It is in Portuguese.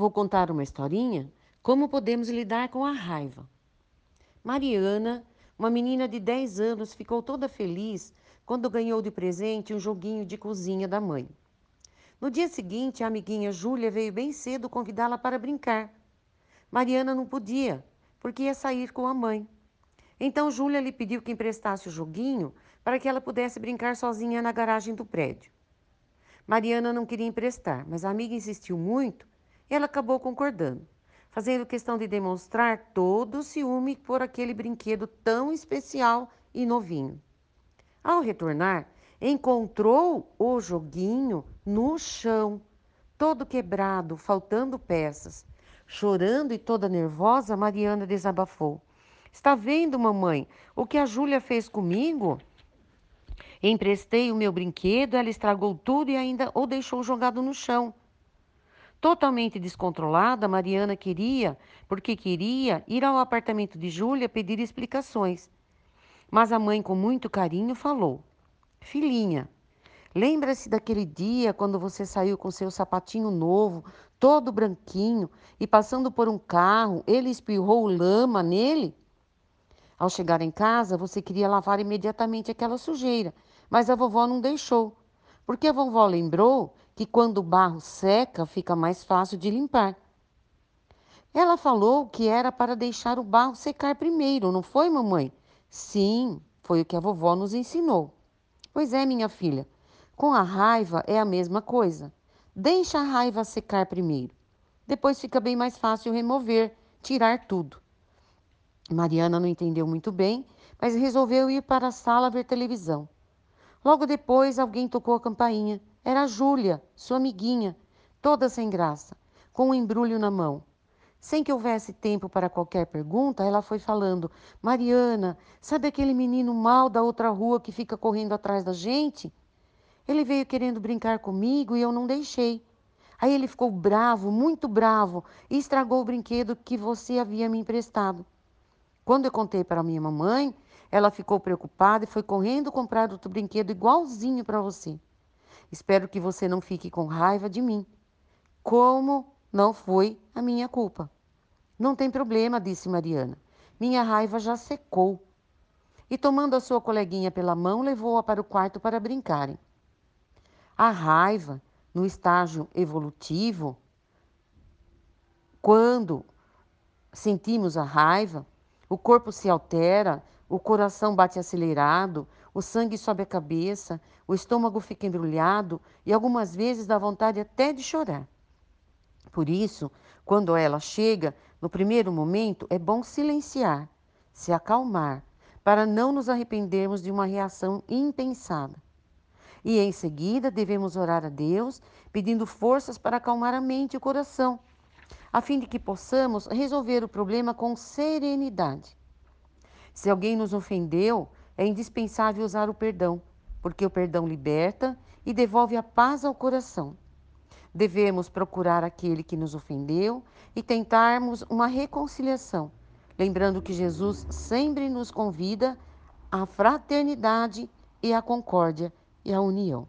vou contar uma historinha como podemos lidar com a raiva. Mariana, uma menina de 10 anos, ficou toda feliz quando ganhou de presente um joguinho de cozinha da mãe. No dia seguinte, a amiguinha Júlia veio bem cedo convidá-la para brincar. Mariana não podia, porque ia sair com a mãe. Então Júlia lhe pediu que emprestasse o joguinho para que ela pudesse brincar sozinha na garagem do prédio. Mariana não queria emprestar, mas a amiga insistiu muito ela acabou concordando, fazendo questão de demonstrar todo o ciúme por aquele brinquedo tão especial e novinho. Ao retornar, encontrou o joguinho no chão, todo quebrado, faltando peças. Chorando e toda nervosa, Mariana desabafou. Está vendo, mamãe, o que a Júlia fez comigo? Emprestei o meu brinquedo, ela estragou tudo e ainda o deixou jogado no chão. Totalmente descontrolada, Mariana queria, porque queria, ir ao apartamento de Júlia pedir explicações. Mas a mãe, com muito carinho, falou: Filhinha, lembra-se daquele dia quando você saiu com seu sapatinho novo, todo branquinho, e passando por um carro, ele espirrou lama nele? Ao chegar em casa, você queria lavar imediatamente aquela sujeira, mas a vovó não deixou, porque a vovó lembrou que quando o barro seca, fica mais fácil de limpar. Ela falou que era para deixar o barro secar primeiro, não foi, mamãe? Sim, foi o que a vovó nos ensinou. Pois é, minha filha, com a raiva é a mesma coisa. Deixa a raiva secar primeiro. Depois fica bem mais fácil remover, tirar tudo. Mariana não entendeu muito bem, mas resolveu ir para a sala ver televisão. Logo depois, alguém tocou a campainha. Era a Júlia, sua amiguinha, toda sem graça, com um embrulho na mão. Sem que houvesse tempo para qualquer pergunta, ela foi falando: Mariana, sabe aquele menino mal da outra rua que fica correndo atrás da gente? Ele veio querendo brincar comigo e eu não deixei. Aí ele ficou bravo, muito bravo, e estragou o brinquedo que você havia me emprestado. Quando eu contei para minha mamãe, ela ficou preocupada e foi correndo comprar outro brinquedo igualzinho para você. Espero que você não fique com raiva de mim. Como não foi a minha culpa. Não tem problema, disse Mariana. Minha raiva já secou. E tomando a sua coleguinha pela mão, levou-a para o quarto para brincarem. A raiva, no estágio evolutivo, quando sentimos a raiva, o corpo se altera, o coração bate acelerado, o sangue sobe a cabeça, o estômago fica embrulhado e algumas vezes dá vontade até de chorar. Por isso, quando ela chega, no primeiro momento é bom silenciar, se acalmar, para não nos arrependermos de uma reação impensada. E em seguida devemos orar a Deus, pedindo forças para acalmar a mente e o coração a fim de que possamos resolver o problema com serenidade. Se alguém nos ofendeu, é indispensável usar o perdão, porque o perdão liberta e devolve a paz ao coração. Devemos procurar aquele que nos ofendeu e tentarmos uma reconciliação, lembrando que Jesus sempre nos convida à fraternidade e à concórdia e à união.